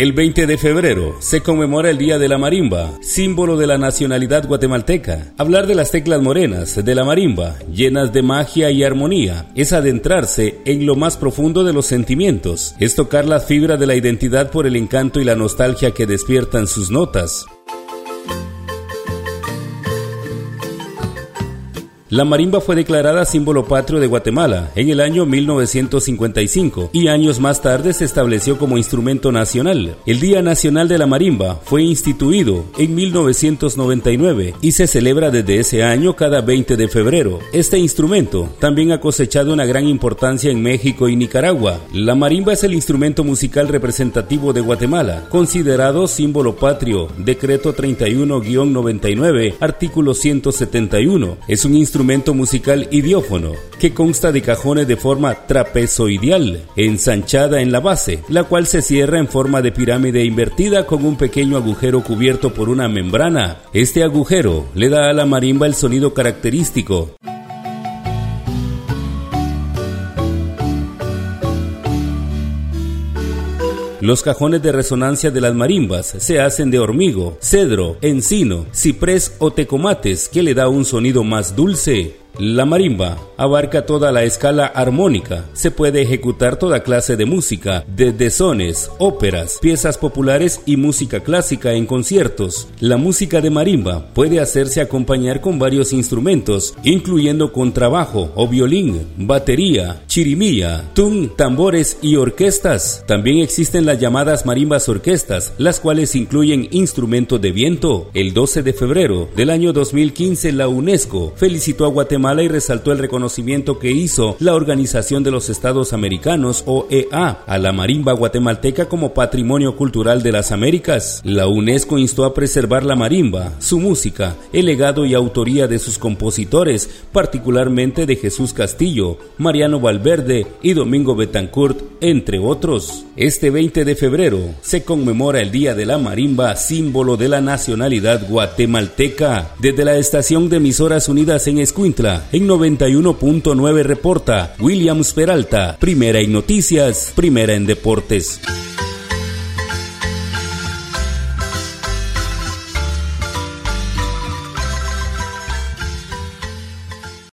El 20 de febrero se conmemora el Día de la Marimba, símbolo de la nacionalidad guatemalteca. Hablar de las teclas morenas de la marimba, llenas de magia y armonía, es adentrarse en lo más profundo de los sentimientos, es tocar la fibra de la identidad por el encanto y la nostalgia que despiertan sus notas. La marimba fue declarada símbolo patrio de Guatemala en el año 1955 y años más tarde se estableció como instrumento nacional. El Día Nacional de la Marimba fue instituido en 1999 y se celebra desde ese año cada 20 de febrero. Este instrumento también ha cosechado una gran importancia en México y Nicaragua. La marimba es el instrumento musical representativo de Guatemala, considerado símbolo patrio, decreto 31-99, artículo 171. Es un instrumento instrumento musical idiófono que consta de cajones de forma trapezoidal, ensanchada en la base, la cual se cierra en forma de pirámide invertida con un pequeño agujero cubierto por una membrana. Este agujero le da a la marimba el sonido característico. Los cajones de resonancia de las marimbas se hacen de hormigo, cedro, encino, ciprés o tecomates que le da un sonido más dulce. La marimba abarca toda la escala armónica. Se puede ejecutar toda clase de música, desde sones, óperas, piezas populares y música clásica en conciertos. La música de marimba puede hacerse acompañar con varios instrumentos, incluyendo contrabajo o violín, batería, chirimía, tung, tambores y orquestas. También existen las llamadas marimbas orquestas, las cuales incluyen instrumentos de viento. El 12 de febrero del año 2015 la UNESCO felicitó a Guatemala y resaltó el reconocimiento que hizo la Organización de los Estados Americanos, OEA, a la marimba guatemalteca como Patrimonio Cultural de las Américas. La UNESCO instó a preservar la marimba, su música, el legado y autoría de sus compositores, particularmente de Jesús Castillo, Mariano Valverde y Domingo Betancourt, entre otros. Este 20 de febrero se conmemora el Día de la Marimba, símbolo de la nacionalidad guatemalteca. Desde la estación de emisoras unidas en Escuintla, en 91.9 reporta Williams Peralta, primera en noticias, primera en deportes.